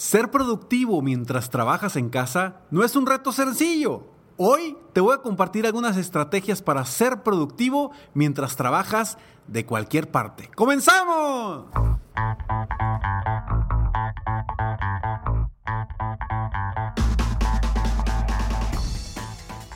Ser productivo mientras trabajas en casa no es un reto sencillo. Hoy te voy a compartir algunas estrategias para ser productivo mientras trabajas de cualquier parte. ¡Comenzamos!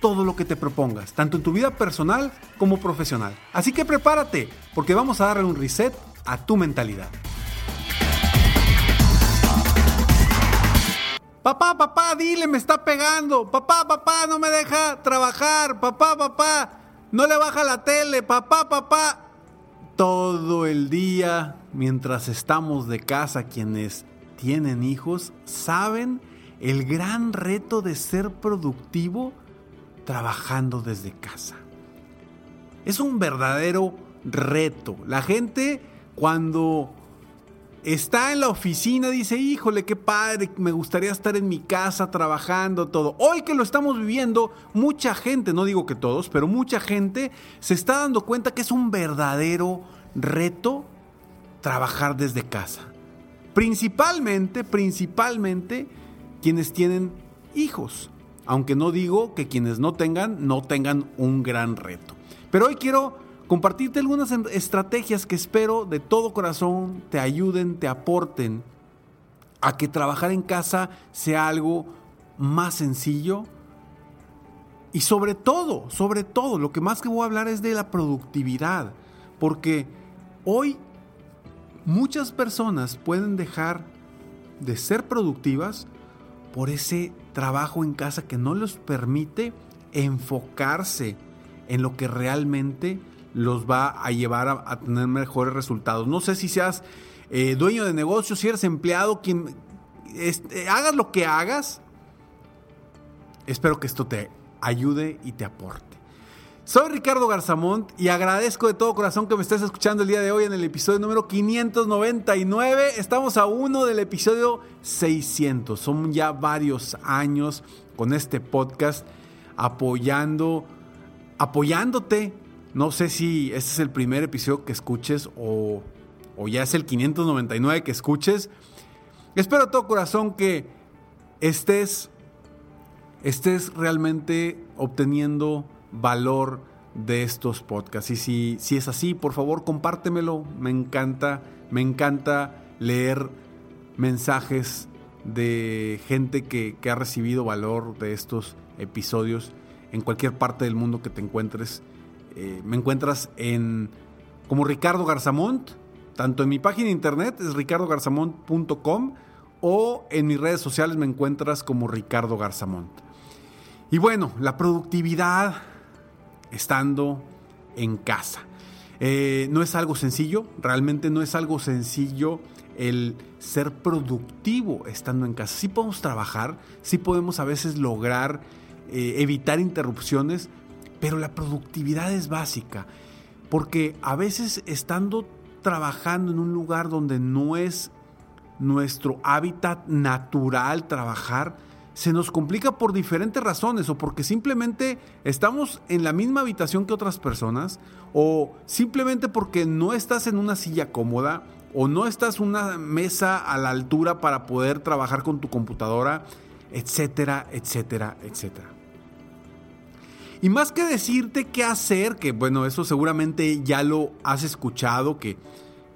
todo lo que te propongas, tanto en tu vida personal como profesional. Así que prepárate, porque vamos a darle un reset a tu mentalidad. Papá, papá, dile, me está pegando. Papá, papá, no me deja trabajar. Papá, papá, no le baja la tele. Papá, papá. Todo el día, mientras estamos de casa, quienes tienen hijos, saben el gran reto de ser productivo trabajando desde casa. Es un verdadero reto. La gente cuando está en la oficina, dice, híjole, qué padre, me gustaría estar en mi casa trabajando todo. Hoy que lo estamos viviendo, mucha gente, no digo que todos, pero mucha gente se está dando cuenta que es un verdadero reto trabajar desde casa. Principalmente, principalmente quienes tienen hijos. Aunque no digo que quienes no tengan, no tengan un gran reto. Pero hoy quiero compartirte algunas estrategias que espero de todo corazón te ayuden, te aporten a que trabajar en casa sea algo más sencillo. Y sobre todo, sobre todo, lo que más que voy a hablar es de la productividad. Porque hoy muchas personas pueden dejar de ser productivas por ese trabajo en casa que no les permite enfocarse en lo que realmente los va a llevar a, tener mejores resultados. No sé si seas eh, dueño de negocio, si eres empleado, quien este, hagas lo que hagas. Espero que esto te ayude y te aporte. Soy Ricardo Garzamont y agradezco de todo corazón que me estés escuchando el día de hoy en el episodio número 599. Estamos a uno del episodio 600. Son ya varios años con este podcast apoyando, apoyándote no sé si este es el primer episodio que escuches o, ya es el 599 que escuches. Espero de todo corazón que estés, estés realmente obteniendo valor de estos podcasts. Y si, si es así, por favor, compártemelo. Me encanta, me encanta leer mensajes de gente que, que ha recibido valor de estos episodios en cualquier parte del mundo que te encuentres. Eh, me encuentras en como Ricardo Garzamont, tanto en mi página de internet es ricardogarzamont.com o en mis redes sociales me encuentras como Ricardo Garzamont. Y bueno, la productividad estando en casa. Eh, no es algo sencillo, realmente no es algo sencillo el ser productivo estando en casa. Sí podemos trabajar, sí podemos a veces lograr eh, evitar interrupciones, pero la productividad es básica, porque a veces estando trabajando en un lugar donde no es nuestro hábitat natural trabajar, se nos complica por diferentes razones o porque simplemente estamos en la misma habitación que otras personas o simplemente porque no estás en una silla cómoda o no estás en una mesa a la altura para poder trabajar con tu computadora, etcétera, etcétera, etcétera. Y más que decirte qué hacer, que bueno, eso seguramente ya lo has escuchado, que,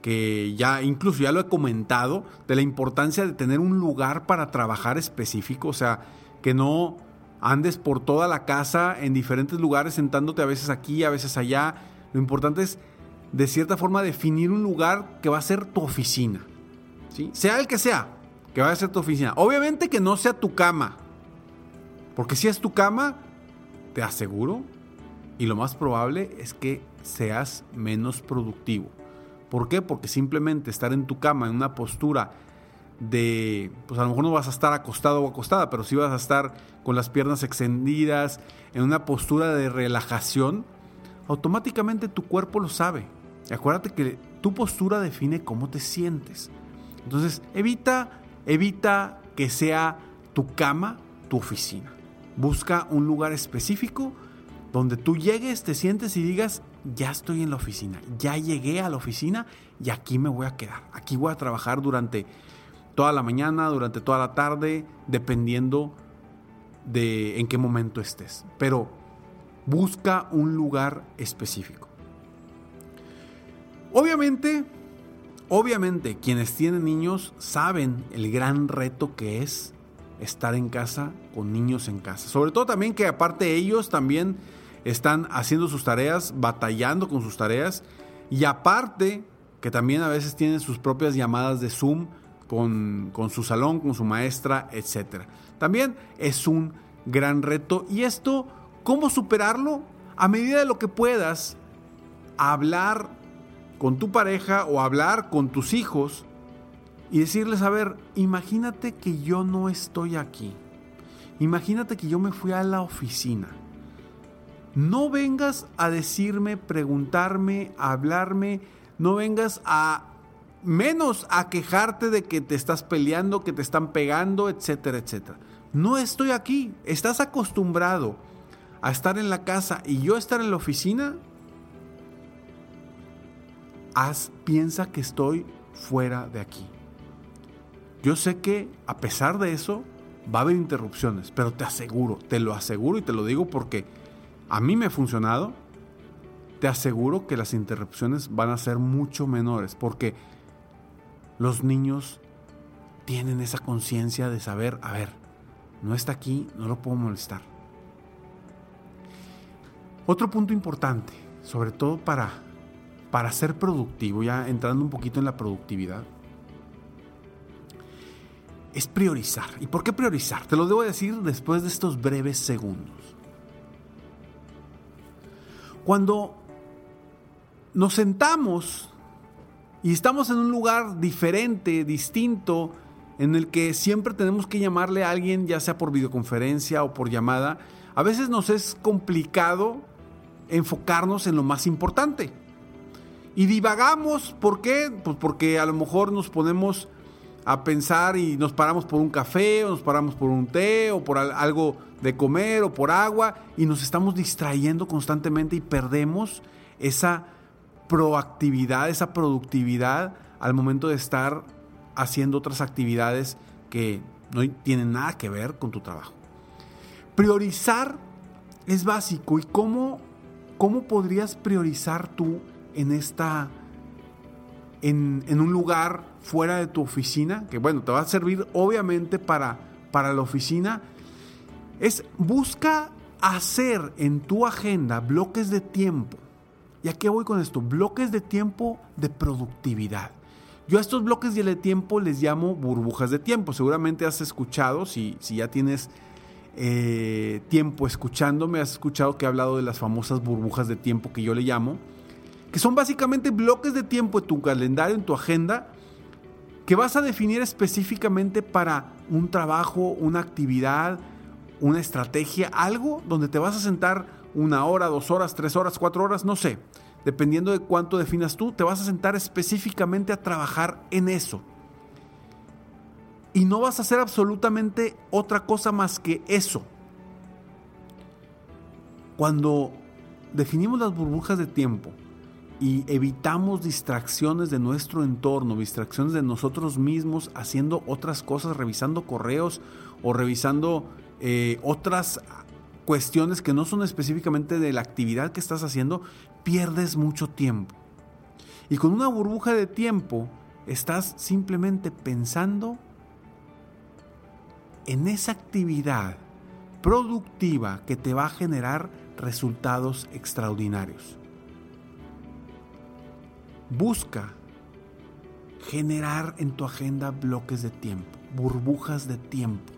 que ya incluso ya lo he comentado, de la importancia de tener un lugar para trabajar específico, o sea, que no andes por toda la casa en diferentes lugares, sentándote a veces aquí, a veces allá. Lo importante es, de cierta forma, definir un lugar que va a ser tu oficina. ¿sí? Sea el que sea, que va a ser tu oficina. Obviamente que no sea tu cama. Porque si es tu cama, te aseguro, y lo más probable es que seas menos productivo. ¿Por qué? Porque simplemente estar en tu cama en una postura de, pues a lo mejor no vas a estar acostado o acostada, pero sí vas a estar con las piernas extendidas, en una postura de relajación, automáticamente tu cuerpo lo sabe. acuérdate que tu postura define cómo te sientes. Entonces, evita, evita que sea tu cama tu oficina. Busca un lugar específico donde tú llegues, te sientes y digas, ya estoy en la oficina, ya llegué a la oficina y aquí me voy a quedar. Aquí voy a trabajar durante toda la mañana, durante toda la tarde, dependiendo de en qué momento estés. Pero busca un lugar específico. Obviamente, obviamente quienes tienen niños saben el gran reto que es estar en casa con niños en casa. Sobre todo también que aparte ellos también están haciendo sus tareas, batallando con sus tareas y aparte que también a veces tienen sus propias llamadas de Zoom con, con su salón, con su maestra, etc. También es un gran reto y esto, ¿cómo superarlo? A medida de lo que puedas, hablar con tu pareja o hablar con tus hijos y decirles, a ver, imagínate que yo no estoy aquí. Imagínate que yo me fui a la oficina no vengas a decirme, preguntarme, hablarme, no vengas a menos a quejarte de que te estás peleando, que te están pegando, etcétera, etcétera. No estoy aquí, estás acostumbrado a estar en la casa y yo estar en la oficina. Haz, piensa que estoy fuera de aquí. Yo sé que a pesar de eso va a haber interrupciones, pero te aseguro, te lo aseguro y te lo digo porque a mí me ha funcionado, te aseguro que las interrupciones van a ser mucho menores porque los niños tienen esa conciencia de saber, a ver, no está aquí, no lo puedo molestar. Otro punto importante, sobre todo para, para ser productivo, ya entrando un poquito en la productividad, es priorizar. ¿Y por qué priorizar? Te lo debo decir después de estos breves segundos. Cuando nos sentamos y estamos en un lugar diferente, distinto, en el que siempre tenemos que llamarle a alguien, ya sea por videoconferencia o por llamada, a veces nos es complicado enfocarnos en lo más importante. Y divagamos, ¿por qué? Pues porque a lo mejor nos ponemos a pensar y nos paramos por un café o nos paramos por un té o por algo de comer o por agua y nos estamos distrayendo constantemente y perdemos esa proactividad, esa productividad al momento de estar haciendo otras actividades que no tienen nada que ver con tu trabajo. Priorizar es básico y cómo, cómo podrías priorizar tú en esta en, en un lugar fuera de tu oficina, que bueno, te va a servir obviamente para, para la oficina, es busca hacer en tu agenda bloques de tiempo. ¿Y a qué voy con esto? Bloques de tiempo de productividad. Yo a estos bloques de tiempo les llamo burbujas de tiempo. Seguramente has escuchado, si, si ya tienes eh, tiempo escuchándome, has escuchado que he hablado de las famosas burbujas de tiempo que yo le llamo, que son básicamente bloques de tiempo en tu calendario, en tu agenda, que vas a definir específicamente para un trabajo, una actividad, una estrategia, algo donde te vas a sentar una hora, dos horas, tres horas, cuatro horas, no sé. Dependiendo de cuánto definas tú, te vas a sentar específicamente a trabajar en eso. Y no vas a hacer absolutamente otra cosa más que eso. Cuando definimos las burbujas de tiempo, y evitamos distracciones de nuestro entorno, distracciones de nosotros mismos haciendo otras cosas, revisando correos o revisando eh, otras cuestiones que no son específicamente de la actividad que estás haciendo, pierdes mucho tiempo. Y con una burbuja de tiempo estás simplemente pensando en esa actividad productiva que te va a generar resultados extraordinarios. Busca generar en tu agenda bloques de tiempo, burbujas de tiempo.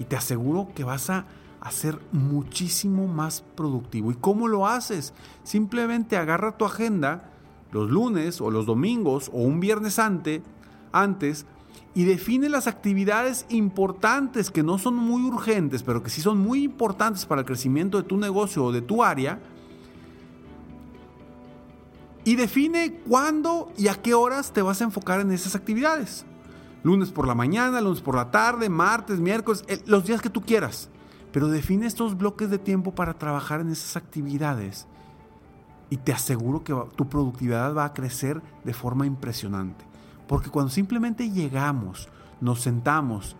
Y te aseguro que vas a ser muchísimo más productivo. ¿Y cómo lo haces? Simplemente agarra tu agenda los lunes o los domingos o un viernes antes, antes y define las actividades importantes que no son muy urgentes, pero que sí son muy importantes para el crecimiento de tu negocio o de tu área. Y define cuándo y a qué horas te vas a enfocar en esas actividades. Lunes por la mañana, lunes por la tarde, martes, miércoles, los días que tú quieras. Pero define estos bloques de tiempo para trabajar en esas actividades. Y te aseguro que tu productividad va a crecer de forma impresionante. Porque cuando simplemente llegamos, nos sentamos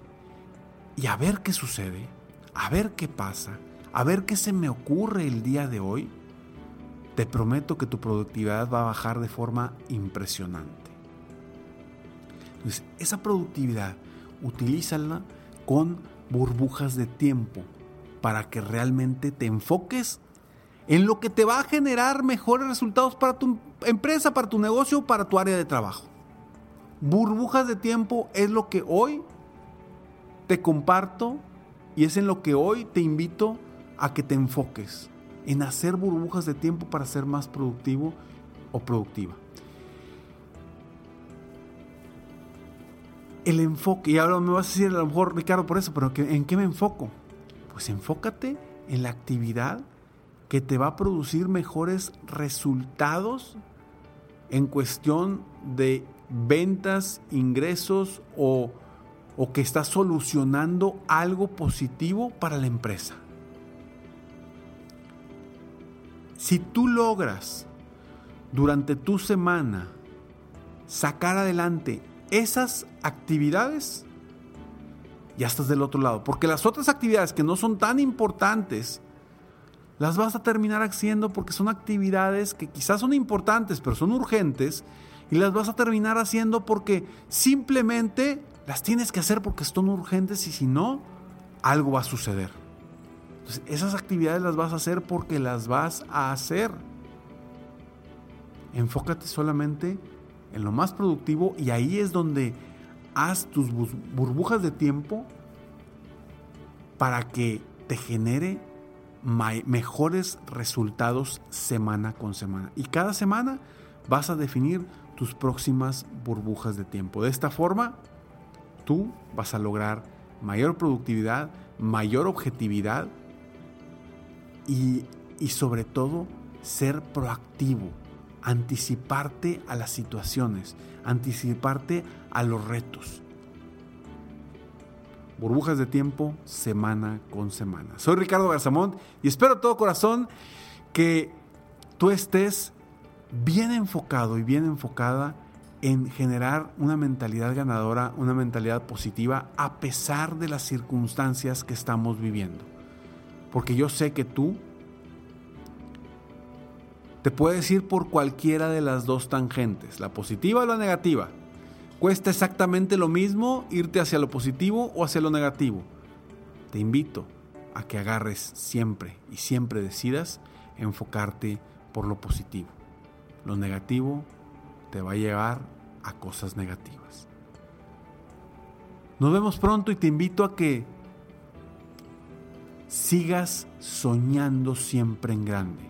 y a ver qué sucede, a ver qué pasa, a ver qué se me ocurre el día de hoy, te prometo que tu productividad va a bajar de forma impresionante. Entonces, esa productividad, utilízala con burbujas de tiempo para que realmente te enfoques en lo que te va a generar mejores resultados para tu empresa, para tu negocio, para tu área de trabajo. Burbujas de tiempo es lo que hoy te comparto y es en lo que hoy te invito a que te enfoques, en hacer burbujas de tiempo para ser más productivo o productiva. El enfoque, y ahora me vas a decir a lo mejor Ricardo por eso, pero ¿en qué me enfoco? Pues enfócate en la actividad que te va a producir mejores resultados en cuestión de ventas, ingresos o, o que está solucionando algo positivo para la empresa. Si tú logras durante tu semana sacar adelante esas actividades, ya estás del otro lado. Porque las otras actividades que no son tan importantes, las vas a terminar haciendo porque son actividades que quizás son importantes, pero son urgentes y las vas a terminar haciendo porque simplemente las tienes que hacer porque son urgentes y si no, algo va a suceder. Entonces, esas actividades las vas a hacer porque las vas a hacer. Enfócate solamente en lo más productivo y ahí es donde haz tus burbujas de tiempo para que te genere mejores resultados semana con semana. Y cada semana vas a definir tus próximas burbujas de tiempo. De esta forma, tú vas a lograr mayor productividad, mayor objetividad y, y sobre todo ser proactivo, anticiparte a las situaciones, anticiparte a los retos. Burbujas de tiempo semana con semana. Soy Ricardo Garzamont y espero de todo corazón que tú estés bien enfocado y bien enfocada en generar una mentalidad ganadora, una mentalidad positiva a pesar de las circunstancias que estamos viviendo. Porque yo sé que tú te puedes ir por cualquiera de las dos tangentes, la positiva o la negativa. Cuesta exactamente lo mismo irte hacia lo positivo o hacia lo negativo. Te invito a que agarres siempre y siempre decidas enfocarte por lo positivo. Lo negativo te va a llevar a cosas negativas. Nos vemos pronto y te invito a que sigas soñando siempre en grande.